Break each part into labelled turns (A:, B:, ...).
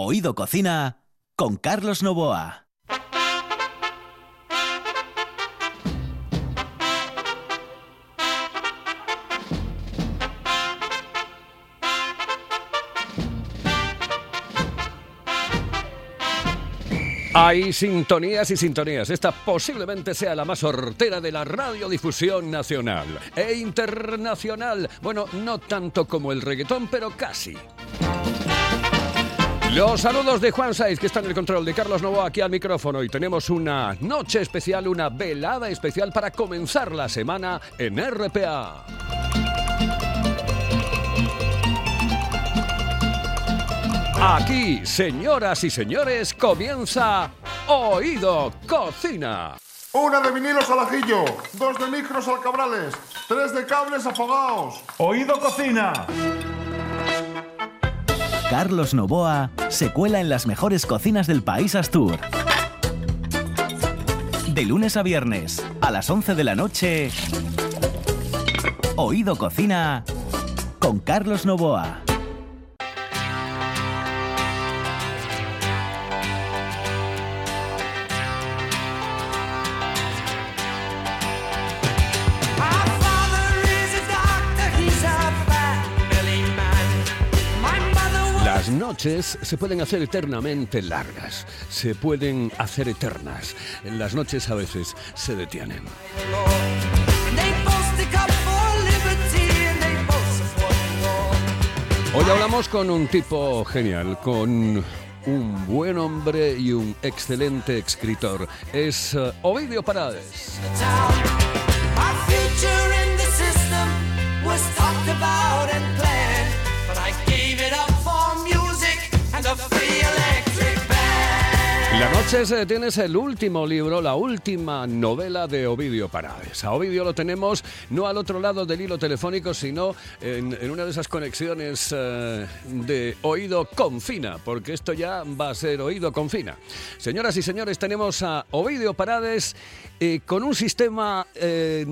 A: Oído Cocina con Carlos Novoa.
B: Hay sintonías y sintonías. Esta posiblemente sea la más hortera de la radiodifusión nacional e internacional. Bueno, no tanto como el reggaetón, pero casi. Los saludos de Juan Saiz, que está en el control, de Carlos Novoa aquí al micrófono. Y tenemos una noche especial, una velada especial para comenzar la semana en RPA. Aquí, señoras y señores, comienza Oído Cocina.
C: Una de vinilos al ajillo, dos de micros al cabrales, tres de cables afogados.
D: Oído Cocina.
A: Carlos Novoa se cuela en las mejores cocinas del país Astur. De lunes a viernes, a las 11 de la noche, Oído Cocina con Carlos Novoa.
B: Noches se pueden hacer eternamente largas, se pueden hacer eternas. Las noches a veces se detienen. Hoy hablamos con un tipo genial, con un buen hombre y un excelente escritor. Es eh, Ovidio Parades.
E: Band.
B: La noche se detiene es el último libro, la última novela de Ovidio Parades. A Ovidio lo tenemos no al otro lado del hilo telefónico, sino en, en una de esas conexiones eh, de oído confina, porque esto ya va a ser oído confina. Señoras y señores, tenemos a Ovidio Parades eh, con un sistema eh,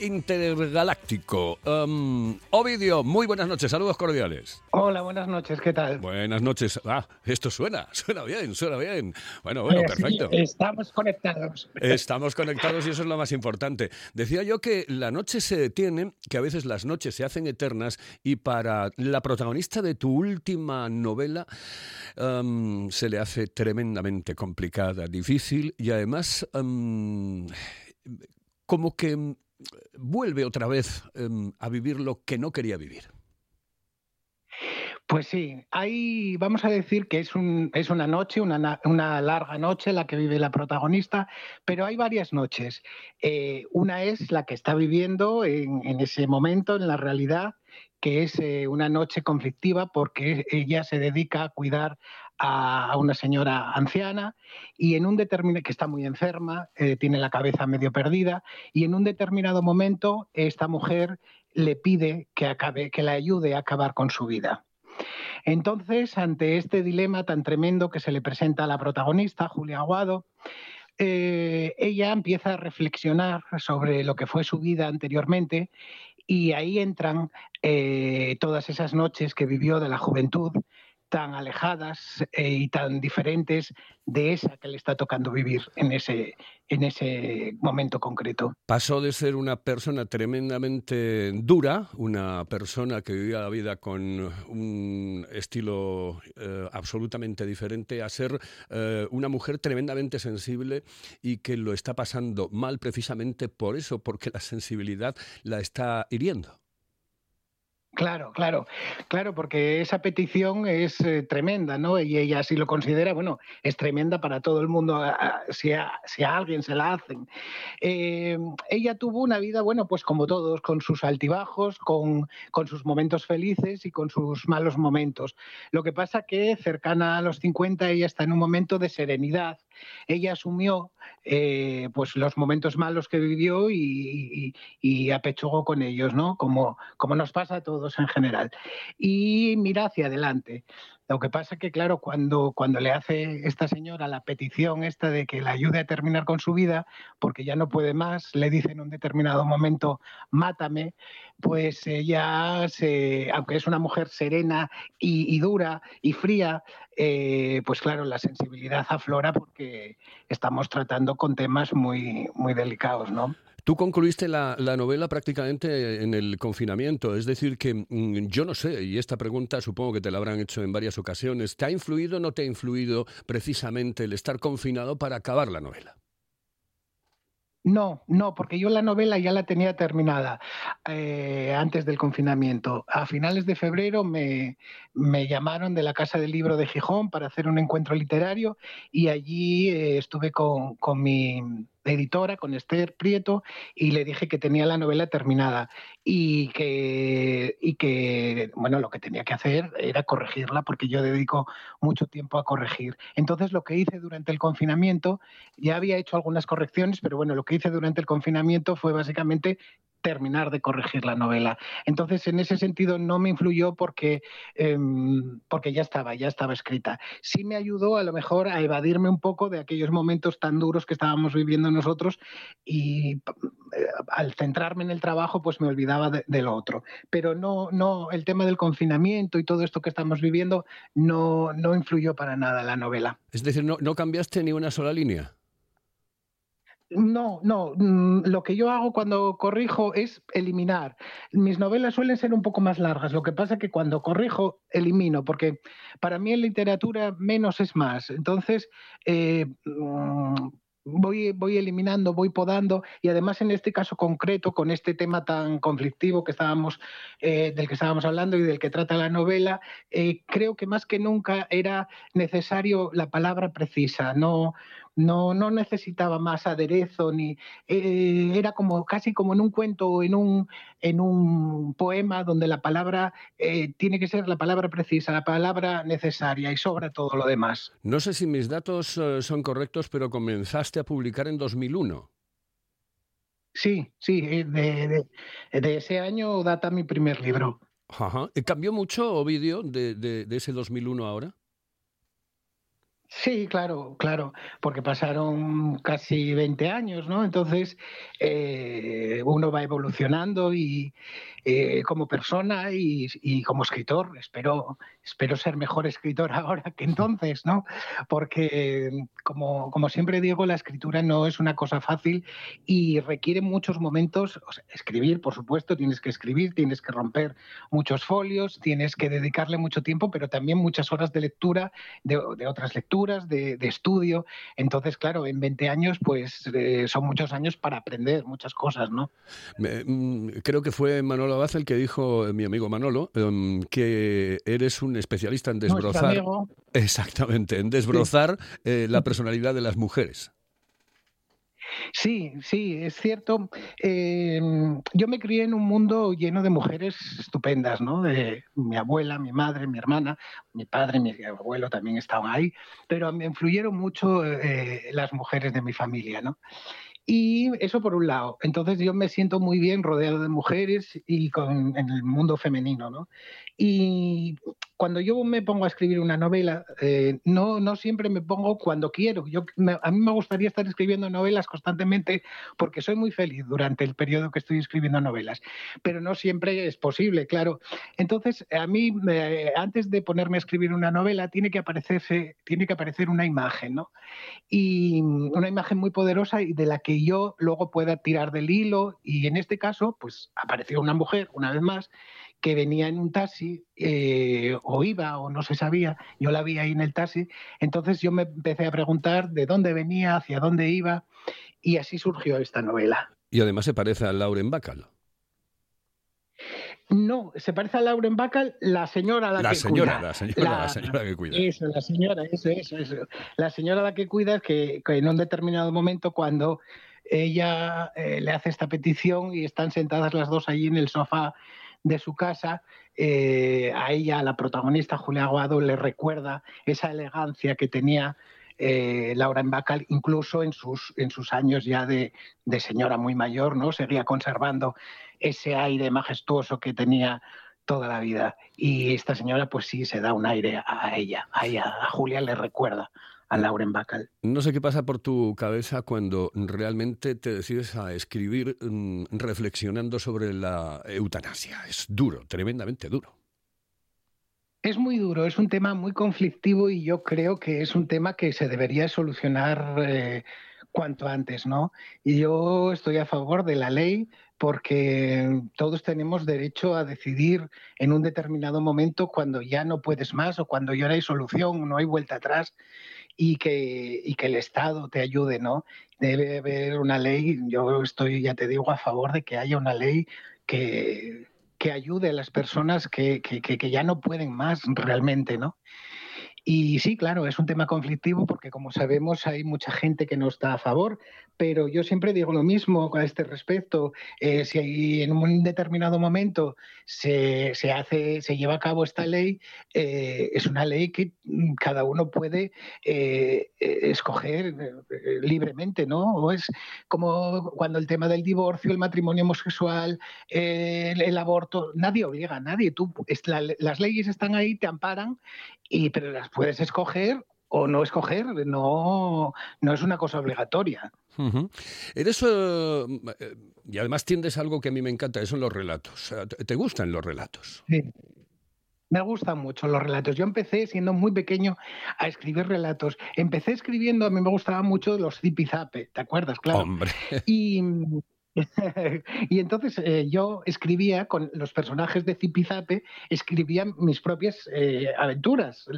B: intergaláctico. Um, Ovidio, muy buenas noches, saludos cordiales.
F: Hola, buenas noches, ¿qué tal?
B: Buenas noches. Ah, esto suena, suena bien, suena bien. Bueno, bueno, perfecto.
F: estamos conectados.
B: Estamos conectados y eso es lo más importante. Decía yo que la noche se detiene, que a veces las noches se hacen eternas y para la protagonista de tu última novela se le hace tremendamente complicada, difícil y además em, como que em, vuelve otra vez em, a vivir lo que no quería vivir.
F: Pues sí, vamos a decir que es, un, una noche, una, na- una larga noche la que vive la protagonista, pero hay varias noches. Eh, una es la que está viviendo en, ese momento, en la realidad, que es eh, una noche conflictiva porque ella se dedica a cuidar a, a una señora anciana y en un determinado que está muy enferma, eh, tiene la cabeza medio perdida y en un determinado momento esta mujer le pide que acabe, que la ayude a acabar con su vida. Entonces, ante este dilema tan tremendo que se le presenta a la protagonista, Julia Aguado, eh, ella empieza a reflexionar sobre lo que fue su vida anteriormente y ahí entran eh, todas esas noches que vivió de la juventud tan alejadas eh, y tan diferentes de esa que le está tocando vivir en ese, en ese momento concreto.
B: Pasó de ser una persona tremendamente dura, una persona que vivía la vida con un estilo eh, absolutamente diferente, a ser eh, una mujer tremendamente sensible y que lo está pasando mal precisamente por eso, porque la sensibilidad la está hiriendo.
F: Claro, claro, claro, porque esa petición es eh, tremenda, ¿no? Y ella así lo considera, bueno, es tremenda para todo el mundo, si si a alguien se la hacen. Eh, ella tuvo una vida, bueno, pues como todos, con sus altibajos, con, con sus momentos felices y con sus malos momentos. Lo que pasa que cercana a los 50 ella está en un momento de serenidad. Ella asumió eh, pues los momentos malos que vivió y, apechugó con ellos, ¿no? Como, como nos pasa a todos en general. Y mira hacia adelante. Lo que pasa que, claro, cuando, cuando le hace esta señora la petición esta de que la ayude a terminar con su vida, porque ya no puede más, le dice en un determinado momento, mátame, pues ella, se, aunque es una mujer serena y, dura y fría, eh, pues claro, la sensibilidad aflora porque estamos tratando con temas muy, muy delicados, ¿no?
B: Tú concluiste la, la, novela prácticamente en el confinamiento, es decir, que mm, yo no sé, y esta pregunta supongo que te la habrán hecho en varias ocasiones, ¿te ha influido o no te ha influido precisamente el estar confinado para acabar la novela?
F: No, no, porque yo la novela ya la tenía terminada eh, antes del confinamiento. A finales de febrero me, llamaron de la Casa del Libro de Gijón para hacer un encuentro literario y allí eh, estuve con, con mi editora, con Esther Prieto, y le dije que tenía la novela terminada y que, y que, bueno, lo que tenía que hacer era corregirla porque yo dedico mucho tiempo a corregir. Entonces lo que hice durante el confinamiento, ya había hecho algunas correcciones, pero bueno, lo que hice durante el confinamiento fue básicamente terminar de corregir la novela. Entonces, en ese sentido, no me influyó porque, eh, porque ya estaba, ya estaba escrita. Sí me ayudó a lo mejor a evadirme un poco de aquellos momentos tan duros que estábamos viviendo nosotros y eh, al centrarme en el trabajo, pues me olvidaba de, de, lo otro. Pero no, no, el tema del confinamiento y todo esto que estamos viviendo no, no influyó para nada la novela.
B: Es decir, no, no cambiaste ni una sola línea.
F: No, no. Mm, lo que yo hago cuando corrijo es eliminar. Mis novelas suelen ser un poco más largas. Lo que pasa es que cuando corrijo, elimino, porque para mí en literatura menos es más. Entonces, eh, mm, voy, voy eliminando, voy podando y además en este caso concreto, con este tema tan conflictivo que estábamos, eh, del que estábamos hablando y del que trata la novela, eh, creo que más que nunca era necesario la palabra precisa, no, no, no necesitaba más aderezo, ni eh, era como casi como en un cuento o en un, en un poema donde la palabra eh, tiene que ser la palabra precisa, la palabra necesaria y sobra todo lo demás.
B: No sé si mis datos uh, son correctos, pero comenzaste a publicar en 2001.
F: Sí, sí, de, de, de ese año data mi primer libro.
B: Ajá. ¿Cambió mucho, Ovidio, de, de, de ese 2001 ahora?
F: Sí, claro, claro, porque pasaron casi 20 años, ¿no? Entonces eh, uno va evolucionando y eh, como persona y, como escritor. Espero, espero ser mejor escritor ahora que entonces, ¿no? Porque como, como siempre digo, la escritura no es una cosa fácil y requiere muchos momentos. Escribir, por supuesto, tienes que escribir, tienes que romper muchos folios, tienes que dedicarle mucho tiempo, pero también muchas horas de lectura de otras lecturas de, de, estudio. Entonces, claro, en 20 años, pues eh, son muchos años para aprender muchas cosas, ¿no?
B: Mm, creo que fue Manolo Abad el que dijo, mi amigo Manolo, um, que eres un especialista en desbrozar. Exactamente, en desbrozar sí. eh, la personalidad de las mujeres.
F: Sí, sí, es cierto. Eh, yo me crié en un mundo lleno de mujeres estupendas, ¿no? De mi abuela, mi madre, mi hermana, mi padre, mi abuelo también estaban ahí, pero me influyeron mucho eh, las mujeres de mi familia, ¿no? Y eso por un lado. Entonces yo me siento muy bien rodeado de mujeres y con, en el mundo femenino, ¿no? Y cuando yo me pongo a escribir una novela, eh, no, no siempre me pongo cuando quiero. Yo, a mí me gustaría estar escribiendo novelas constantemente porque soy muy feliz durante el periodo que estoy escribiendo novelas, pero no siempre es posible, claro. Entonces, a mí, me, antes de ponerme a escribir una novela, tiene que, aparecerse, tiene que aparecer una imagen, ¿no? Y una imagen muy poderosa y de la que yo luego pueda tirar del hilo. Y en este caso, pues apareció una mujer, una vez más, que venía en un taxi eh, o iba o no se sabía, yo la vi ahí en el taxi, entonces yo me empecé a preguntar de dónde venía, hacia dónde iba y así surgió esta novela.
B: Y además se parece a Lauren Bacall.
F: No, se parece a Lauren Bacall, la señora a la,
B: la
F: que
B: señora,
F: cuida.
B: La señora, la, la señora que cuida.
F: Eso, la señora, eso, eso, eso. La señora la que cuida que, que en un determinado momento cuando ella eh, le hace esta petición y están sentadas las dos allí en el sofá de su casa, eh, a ella, a la protagonista Julia Aguado, le recuerda esa elegancia que tenía eh, Laura Embacal, incluso en sus, en sus años ya de, de, señora muy mayor, ¿no? Seguía conservando ese aire majestuoso que tenía toda la vida. Y esta señora, pues sí, se da un aire a ella, a ella, a Julia le recuerda a Lauren Bacall.
B: No sé qué pasa por tu cabeza cuando realmente te decides a escribir mm, reflexionando sobre la eutanasia. Es duro, tremendamente duro.
F: Es muy duro, es un tema muy conflictivo y yo creo que es un tema que se debería solucionar eh, cuanto antes, ¿no? Y yo estoy a favor de la ley porque todos tenemos derecho a decidir en un determinado momento cuando ya no puedes más o cuando ya no hay solución, no hay vuelta atrás y que, y que el Estado te ayude, ¿no? Debe haber una ley, yo estoy, ya te digo, a favor de que haya una ley que, que ayude a las personas que, que, que ya no pueden más realmente, ¿no? Y sí, claro, es un tema conflictivo porque como sabemos hay mucha gente que no está a favor, pero yo siempre digo lo mismo a este respecto. Eh, si en un determinado momento se, se, hace, se lleva a cabo esta ley, eh, es una ley que cada uno puede eh, escoger libremente, ¿no? O es como cuando el tema del divorcio, el matrimonio homosexual, el, aborto, nadie obliga a nadie. Tú, la, las leyes están ahí, te amparan, y, pero las puedes escoger o no escoger, no, no es una cosa obligatoria.
B: Uh -huh. Eres, uh, y además tiendes algo que a mí me encanta, son los relatos. ¿Te gustan los relatos?
F: Sí. Me gustan mucho los relatos. Yo empecé siendo muy pequeño a escribir relatos. Empecé escribiendo, a mí me gustaban mucho los zipizape, ¿te acuerdas? Claro.
B: Hombre.
F: Y y entonces eh, yo escribía con los personajes de Zipizape, escribía mis propias eh, aventuras.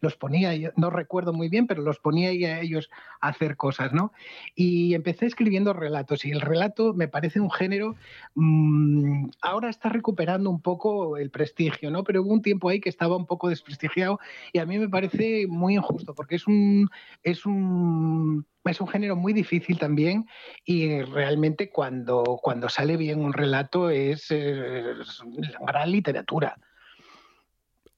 F: Los ponía, no recuerdo muy bien, pero los ponía a ellos a hacer cosas, ¿no? Y empecé escribiendo relatos. Y el relato me parece un género. Mmm, ahora está recuperando un poco el prestigio, ¿no? Pero hubo un tiempo ahí que estaba un poco desprestigiado y a mí me parece muy injusto porque es un. Es un es un género muy difícil también y realmente cuando, cuando sale bien un relato es, es gran literatura.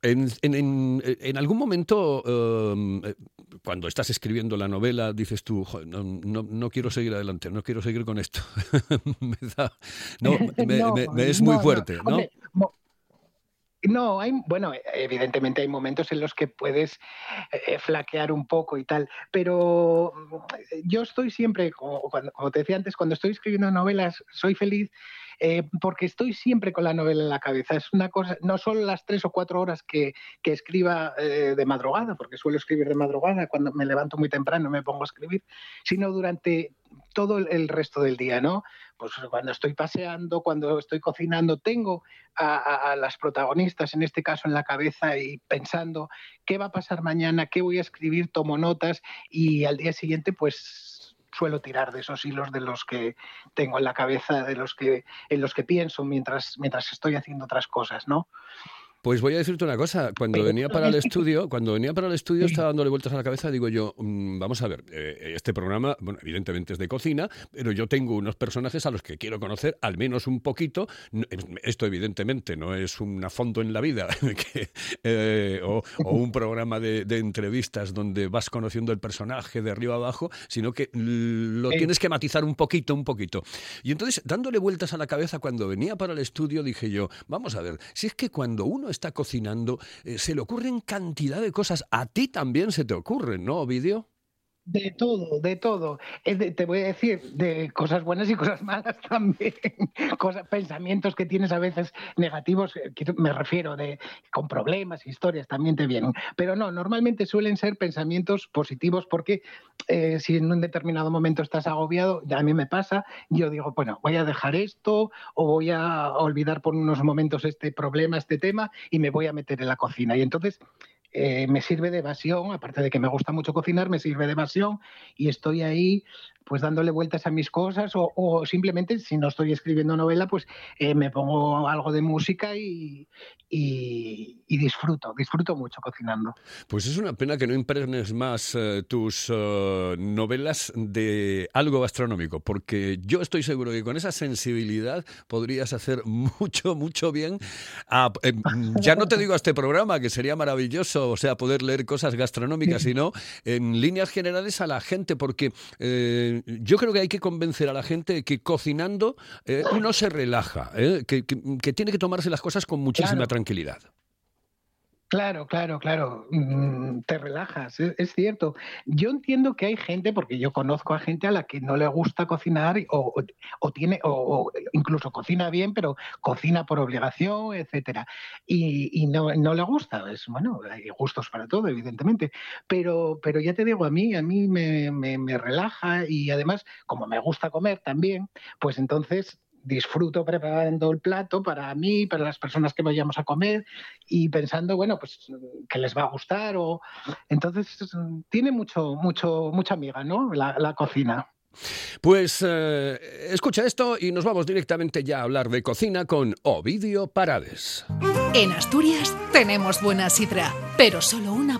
B: En, en, en, algún momento, um, cuando estás escribiendo la novela, dices tú, no, no, no, quiero seguir adelante, no quiero seguir con esto. me da, no, me, no, me, es muy fuerte, ¿no? Hombre,
F: no, hay, bueno, evidentemente hay momentos en los que puedes eh, flaquear un poco y tal, pero yo estoy siempre, como, cuando, como, te decía antes, cuando estoy escribiendo novelas, soy feliz eh, porque estoy siempre con la novela en la cabeza. Es una cosa, no solo las tres o cuatro horas que, que escriba eh, de madrugada, porque suelo escribir de madrugada, cuando me levanto muy temprano me pongo a escribir, sino durante todo el resto del día, ¿no? Pues cuando estoy paseando, cuando estoy cocinando, tengo a, a, a, las protagonistas, en este caso en la cabeza, y pensando qué va a pasar mañana, qué voy a escribir, tomo notas y al día siguiente, pues suelo tirar de esos hilos de los que tengo en la cabeza, de los que en los que pienso mientras mientras estoy haciendo otras cosas, ¿no?
B: Pues voy a decirte una cosa, cuando venía para el estudio, cuando venía para el estudio estaba dándole vueltas a la cabeza, digo yo, mmm, vamos a ver, eh, este programa, bueno, evidentemente es de cocina, pero yo tengo unos personajes a los que quiero conocer al menos un poquito. Esto evidentemente no es un fondo en la vida que, eh, o, o, un programa de, de, entrevistas donde vas conociendo el personaje de arriba abajo, sino que lo tienes que matizar un poquito, un poquito. Y entonces, dándole vueltas a la cabeza, cuando venía para el estudio, dije yo, vamos a ver, si es que cuando uno está cocinando, eh, se le ocurren cantidad de cosas. A ti también se te ocurren, ¿no, Ovidio?
F: De todo, de todo. Te voy a decir, de cosas buenas y cosas malas también. Cosas, pensamientos que tienes a veces negativos, eh, me refiero, de con problemas, historias, también te vienen. Pero no, normalmente suelen ser pensamientos positivos porque eh, si en un determinado momento estás agobiado, a mí me pasa, yo digo, bueno, voy a dejar esto o voy a olvidar por unos momentos este problema, este tema y me voy a meter en la cocina. Y entonces eh, me sirve de evasión, aparte de que me gusta mucho cocinar, me sirve de evasión y estoy ahí pues dándole vueltas a mis cosas o, o simplemente si no estoy escribiendo novela pues eh, me pongo algo de música y, y, y, disfruto, disfruto mucho cocinando.
B: Pues es una pena que no impregnes más uh, tus uh, novelas de algo gastronómico, porque yo estoy seguro que con esa sensibilidad podrías hacer mucho, mucho bien. A, eh, ya no te digo a este programa, que sería maravilloso, o sea, poder leer cosas gastronómicas, sino en líneas generales a la gente, porque eh, yo creo que hay que convencer a la gente que cocinando eh, uno se relaja, eh, que, que, que, tiene que tomarse las cosas con muchísima claro. tranquilidad.
F: Claro, claro, claro. Mm, Te relajas, es, es cierto. Yo entiendo que hay gente, porque yo conozco a gente a la que no le gusta cocinar o, o- tiene, o, o incluso cocina bien, pero cocina por obligación, etcétera. Y, y no, le gusta. Es bueno, hay gustos para todo, evidentemente. Pero, pero ya te digo, a mí, a mí me relaja y además, como me gusta comer también, pues entonces disfruto preparando el plato para mí, para las personas que vayamos a comer y pensando, bueno, pues que les va a gustar o entonces tiene mucho, mucho, mucha amiga, ¿no? La, la cocina.
B: Pues eh, escucha esto y nos vamos directamente ya a hablar de cocina con Ovidio Parades.
D: En Asturias tenemos buena sidra, pero solo una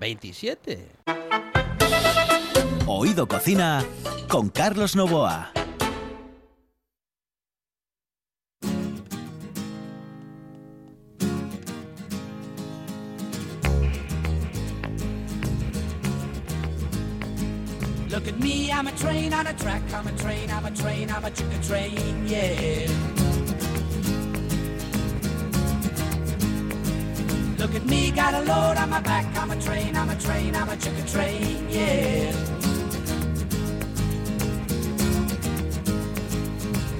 G: 27.
A: Oído Cocina con Carlos Novoa.
E: Look at me, I'm a train on a track, I'm a train, I'm a train, I'm a chicken train, yeah.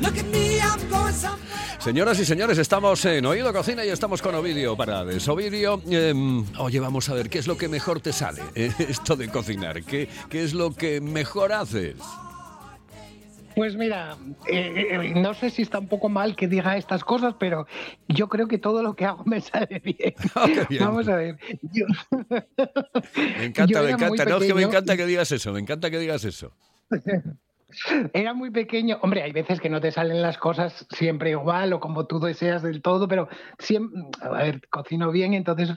E: Look at me, I'm going.
B: Señoras y señores, estamos en Oído Cocina y estamos con Ovidio Parades. Ovidio, em, oye, vamos a ver, ¿qué es lo que mejor te sale? eh, esto de cocinar, ¿qué, qué es lo que mejor haces?
F: Pues mira, eh, eh, no sé si está un poco mal que diga estas cosas, pero yo creo que todo lo que hago me sale bien.
B: Ah, bien.
F: Vamos a ver. yo-
B: Me encanta, me encanta. No, es que me encanta que digas eso, me encanta que digas eso.
F: Era muy pequeño. Hombre, hay veces que no te salen las cosas siempre igual o como tú deseas del todo, pero siempre, a ver, cocino bien, entonces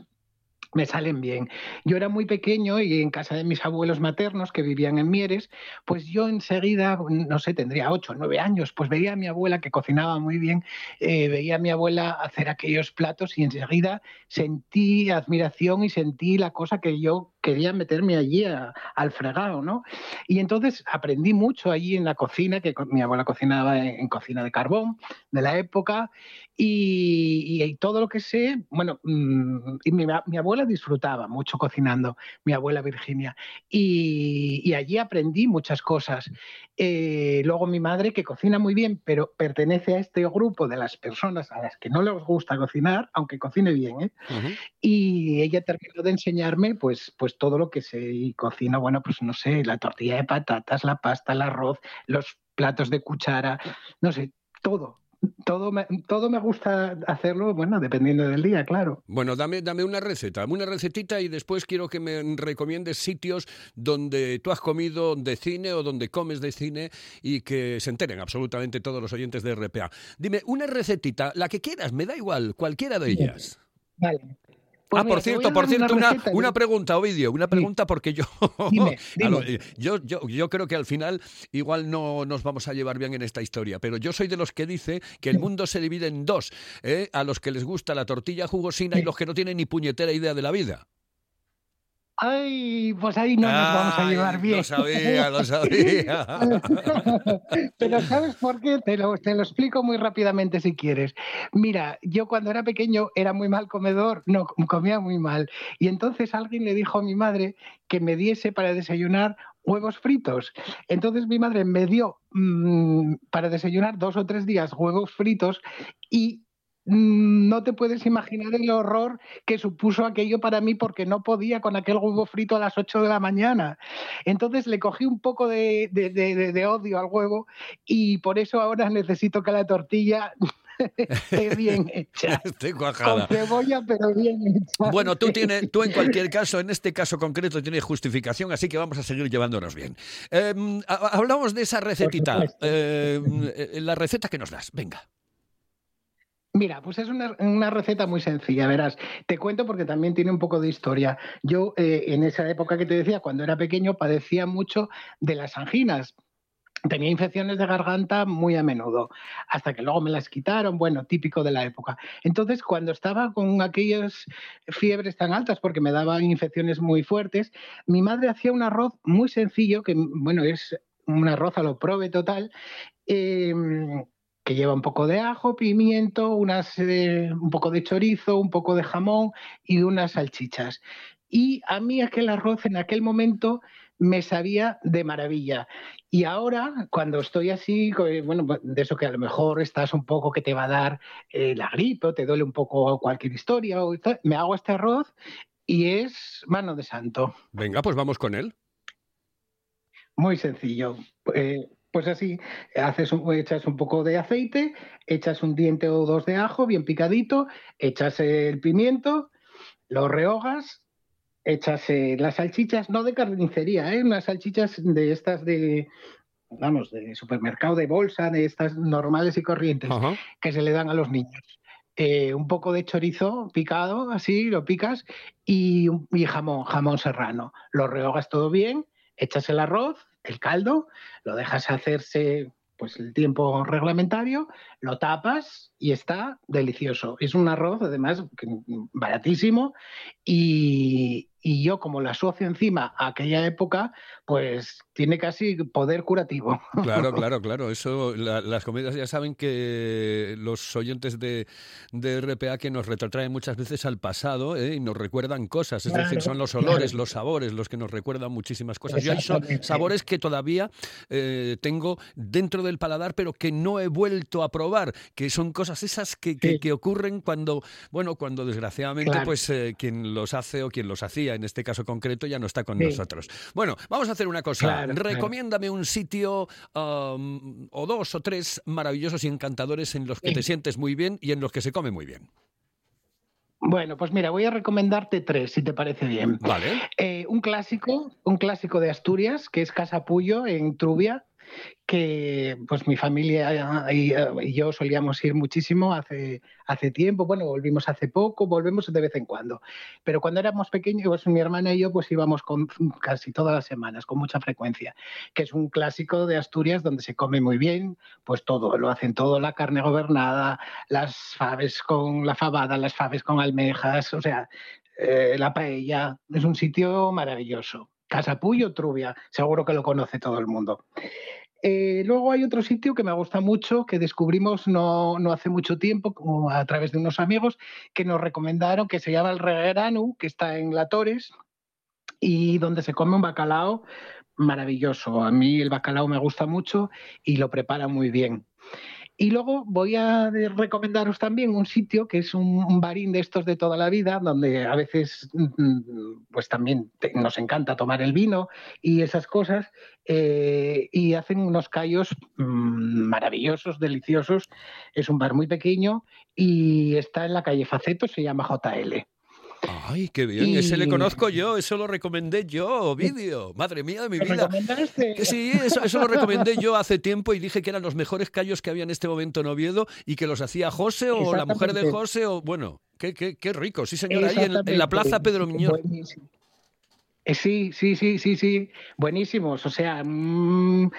F: me salen bien. Yo era muy pequeño y en casa de mis abuelos maternos que vivían en Mieres, pues yo enseguida, no sé, tendría ocho o nueve años, pues veía a mi abuela que cocinaba muy bien, eh, veía a mi abuela hacer aquellos platos y enseguida sentí admiración y sentí la cosa que yo quería meterme allí a- al fregado, ¿no? Y entonces aprendí mucho allí en la cocina, que mi abuela cocinaba en, en cocina de carbón de la época, y, y- y todo lo que sé, bueno, mm, y mi, mi abuela disfrutaba mucho cocinando, mi abuela Virginia, y, y allí aprendí muchas cosas. Eh, luego mi madre, que cocina muy bien, pero pertenece a este grupo de las personas a las que no les gusta cocinar, aunque cocine bien, ¿eh?
B: Ujú.
F: y ella terminó de enseñarme pues, pues todo lo que sé y cocino, bueno, pues no sé, la tortilla de patatas, la pasta, el arroz, los platos de cuchara, no sé, todo. Todo me, todo me gusta hacerlo, bueno, dependiendo del día, claro.
B: Bueno, dame, dame una receta, dame una recetita y después quiero que me recomiendes sitios donde tú has comido de cine o donde comes de cine y que se enteren absolutamente todos los oyentes de RPA. Dime, una recetita, la que quieras, me da igual, cualquiera de ellas.
F: Vale. Pues
B: ah,
F: mira,
B: por cierto, por cierto, una,
F: receta,
B: una
F: yo-
B: pregunta, Ovidio, una pregunta porque yo,
F: Dime,
B: lo- yo, yo, yo creo que al final igual no nos vamos a llevar bien en esta historia, pero yo soy de los que dice que el mundo se divide en dos, ¿eh? a los que les gusta la tortilla jugosina y los que no tienen ni puñetera idea de la vida.
F: Ay, pues ahí no nos vamos a llevar bien.
B: Lo sabía, lo sabía.
F: Pero ¿sabes por qué? Te lo, te lo explico muy rápidamente si quieres. Mira, yo cuando era pequeño era muy mal comedor, no, comía muy mal. Y entonces alguien le dijo a mi madre que me diese para desayunar huevos fritos. Entonces mi madre me dio mm, para desayunar dos o tres días huevos fritos y no te puedes imaginar el horror que supuso aquello para mí porque no podía con aquel huevo frito a las 8 de la mañana. Entonces le cogí un poco de, de- de- de odio al huevo y por eso ahora necesito que la tortilla esté bien hecha.
B: Estoy
F: Con
B: cuajada.
F: cebolla, pero bien hecha.
B: Bueno, tú, tienes, tú en cualquier caso, en este caso concreto, tienes justificación, así que vamos a seguir llevándonos bien. Eh, ha- hablamos de esa recetita, eh, eh, la receta que nos das, venga.
F: Mira, pues es una, receta muy sencilla, verás. Te cuento porque también tiene un poco de historia. Yo, eh, en esa época que te decía, cuando era pequeño, padecía mucho de las anginas. Tenía infecciones de garganta muy a menudo, hasta que luego me las quitaron, bueno, típico de la época. Entonces, cuando estaba con aquellas fiebres tan altas, porque me daban infecciones muy fuertes, mi madre hacía un arroz muy sencillo, que, bueno, es un arroz a lo prove total, eh, que lleva un poco de ajo, pimiento, unas, eh, un poco de chorizo, un poco de jamón y unas salchichas. Y a mí aquel arroz en aquel momento me sabía de maravilla. Y ahora, cuando estoy así, bueno, pues, de eso que a lo mejor estás un poco que te va a dar eh, la gripe o te duele un poco cualquier historia, o tal, me hago este arroz y es mano de santo.
B: Venga, pues vamos con él.
F: Muy sencillo. Eh, pues así, haces un- echas un poco de aceite, echas un diente o dos de ajo bien picadito, echas el pimiento, lo rehogas, echas eh, las salchichas, no de carnicería, ¿eh? unas salchichas de estas de, vamos, de supermercado, de bolsa, de estas normales y corrientes
B: Ajá.
F: que se le dan a los niños. Eh, un poco de chorizo picado, así lo picas, y, y jamón, jamón serrano. Lo rehogas todo bien, echas el arroz, el caldo, lo dejas hacerse pues el tiempo reglamentario, lo tapas y está delicioso. Es un arroz, además, que- baratísimo y, y yo como la asocio encima a aquella época, pues tiene casi poder curativo.
B: Claro, claro, claro. Eso, la- las comidas ya saben que los oyentes de, de RPA que nos retrotraen muchas veces al pasado ¿eh? y nos recuerdan cosas. Es decir, son los olores,
F: claro.
B: los sabores los que nos recuerdan muchísimas cosas. Yo hay so- sabores que todavía eh, tengo dentro del paladar, pero que no he vuelto a probar, que son cosas esas que, que-
F: Sí.
B: que ocurren cuando, bueno, cuando desgraciadamente,
F: Claro.
B: pues eh, quien los hace o quien los hacía, en este caso concreto, ya no está con
F: Sí.
B: nosotros. Bueno, vamos a hacer una cosa.
F: Claro, claro.
B: Recomiéndame un sitio um, o dos o tres maravillosos y encantadores en los que
F: Sí.
B: te sientes muy bien y en los que se come muy bien.
F: Bueno, pues mira, voy a recomendarte tres, si te parece bien.
B: Vale.
F: Eh, un clásico, un clásico de Asturias, que es Casa Puyo en Trubia, que pues mi familia y, y yo solíamos ir muchísimo hace, hace tiempo, bueno, volvimos hace poco, volvemos de vez en cuando, pero cuando éramos pequeños, pues, mi hermana y yo pues íbamos con, casi todas las semanas, con mucha frecuencia, que es un clásico de Asturias donde se come muy bien, pues todo, lo hacen todo, la carne gobernada, las faves con la fabada, las faves con almejas, o sea, eh, la paella, es un sitio maravilloso. Casapuyo, Trubia, seguro que lo conoce todo el mundo. Eh, luego hay otro sitio que me gusta mucho, que descubrimos no, no hace mucho tiempo, como a través de unos amigos, que nos recomendaron, que se llama el Regueranu, que está en La Torres, y donde se come un bacalao maravilloso. A mí el bacalao me gusta mucho y lo prepara muy bien. Y luego voy a recomendaros también un sitio que es un, barín de estos de toda la vida, donde a veces mm, pues también nos encanta tomar el vino y esas cosas, eh, y hacen unos callos mm, maravillosos, deliciosos. Es un bar muy pequeño y está en la calle Faceto, se llama JL.
B: Ay, qué bien. Ese le conozco yo, eso lo recomendé yo, Ovidio. Madre mía de mi
F: ¿Me
B: vida.
F: recomendaste?
B: Sí, eso, eso lo recomendé yo hace tiempo y dije que eran los mejores callos que había en este momento en Oviedo y que los hacía José o la mujer de. José o bueno, qué, qué, qué rico, sí señor, ahí en, en la plaza Pedro Miñor.
F: Buenísimo. Eh, Sí, sí, sí, sí, sí, buenísimos. O sea, mm,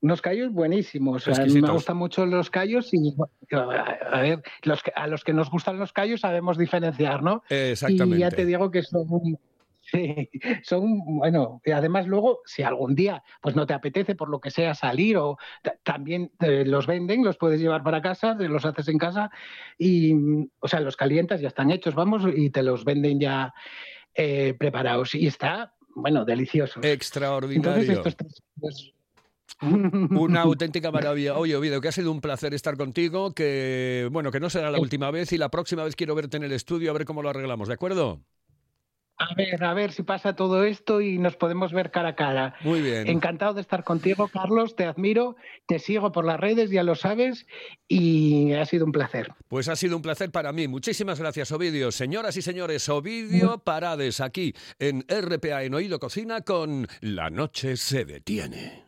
F: unos callos buenísimos. O sea, me gustan mucho los callos y, a ver, los que, a los que nos gustan los callos sabemos diferenciar, ¿no?
B: Exactamente.
F: Y ya te digo que son, sí, son, bueno, y además luego, si algún día pues no te apetece por lo que sea salir o ta- también eh, los venden, los puedes llevar para casa, te los haces en casa y, o sea, los calientas, ya están hechos, vamos, y te los venden ya eh, preparados. Y está, bueno, delicioso. Entonces,
B: Extraordinario.
F: estos tres, pues,
B: Una auténtica maravilla. Oye, Ovidio, que ha sido un placer estar contigo, que bueno, que no será la última vez y la próxima vez quiero verte en el estudio a ver cómo lo arreglamos, ¿de acuerdo?
F: A ver, a ver si pasa todo esto y nos podemos ver cara a cara.
B: Muy bien.
F: Encantado de estar contigo, Carlos, te admiro, te sigo por las redes, ya lo sabes, y ha sido un placer.
B: Pues ha sido un placer para mí. Muchísimas gracias, Ovidio. Señoras y señores, Ovidio Parades aquí en RPA en Oído Cocina con La Noche se detiene.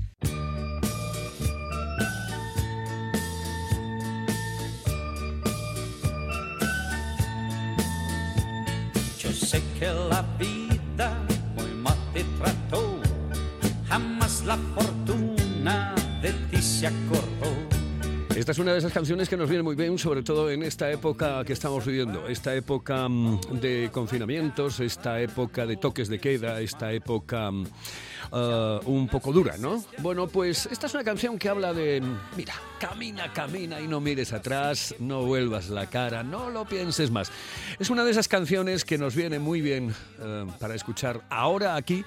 B: Es una de esas canciones que nos viene muy bien, sobre todo en esta época que estamos viviendo, esta época mm, de confinamientos, esta época de toques de queda, esta época mm, ah, un poco dura, ¿no? Bueno, pues esta es una canción que habla de, mira, camina, camina y no mires atrás, no vuelvas la cara, no lo pienses más. Es una de esas canciones que nos viene muy bien eh, para escuchar ahora aquí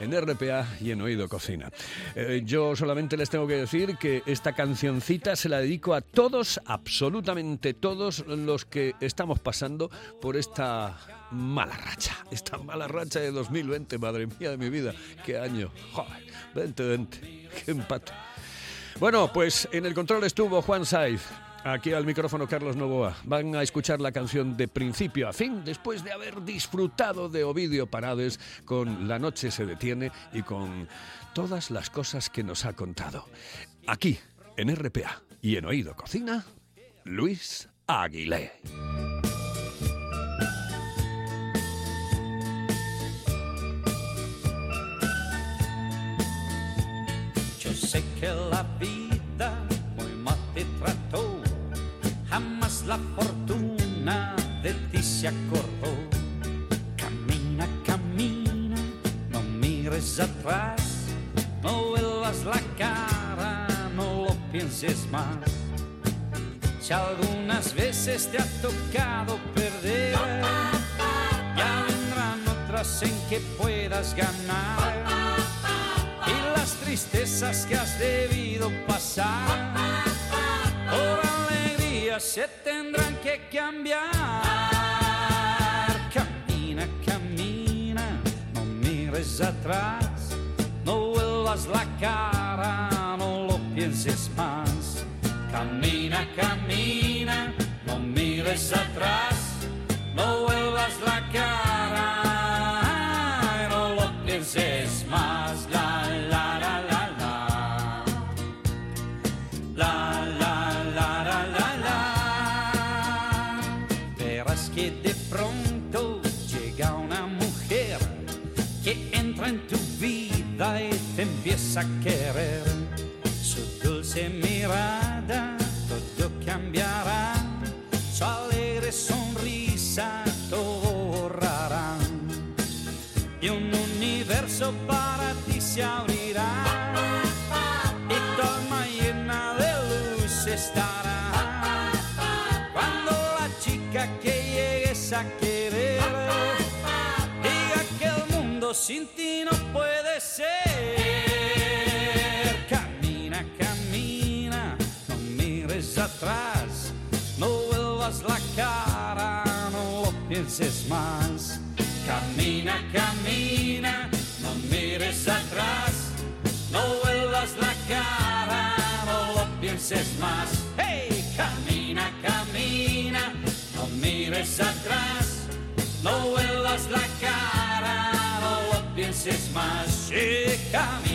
B: en RPA y en Oído Cocina. Eh, yo solamente les tengo que decir que esta cancioncita se la dedico a todos, absolutamente todos los que estamos pasando por esta mala racha, esta mala racha de 2020, madre mía de mi vida, qué año, joder, 2020, qué empato. Bueno, pues en el control estuvo Juan Saiz. Aquí al micrófono Carlos Novoa. Van a escuchar la canción de principio a fin después de haber disfrutado de Ovidio Parades con La noche se detiene y con todas las cosas que nos ha contado. Aquí, en RPA y en Oído Cocina, Luis Aguilé.
E: Yo sé que la vida la fortuna de ti se acordó. Camina, camina, no mires atrás, no vuelvas la cara, no lo pienses más. Si algunas veces te ha tocado perder, ya vendrán otras en que puedas ganar y las tristezas que has debido pasar se tendrán que cambiar. Camina, camina, no mires atrás, no vuelvas la cara, no lo pienses más. Camina, camina, no mires atrás, no vuelvas la cara, a querer. Su dulce mirada todo cambiará, su alegre sonrisa todo borrará. Y un universo para ti se abrirá. Y tu alma llena de luz estará. Cuando la chica que llegues a querer diga que el mundo sin ti no puede ser no vuelvas la cara no lo pienses más Camina, camina, no mires atrás, no vuelvas la cara, no lo pienses más. Hey, camina, camina, no mires atrás, no vuelvas la cara, no lo pienses más. Sí, camina.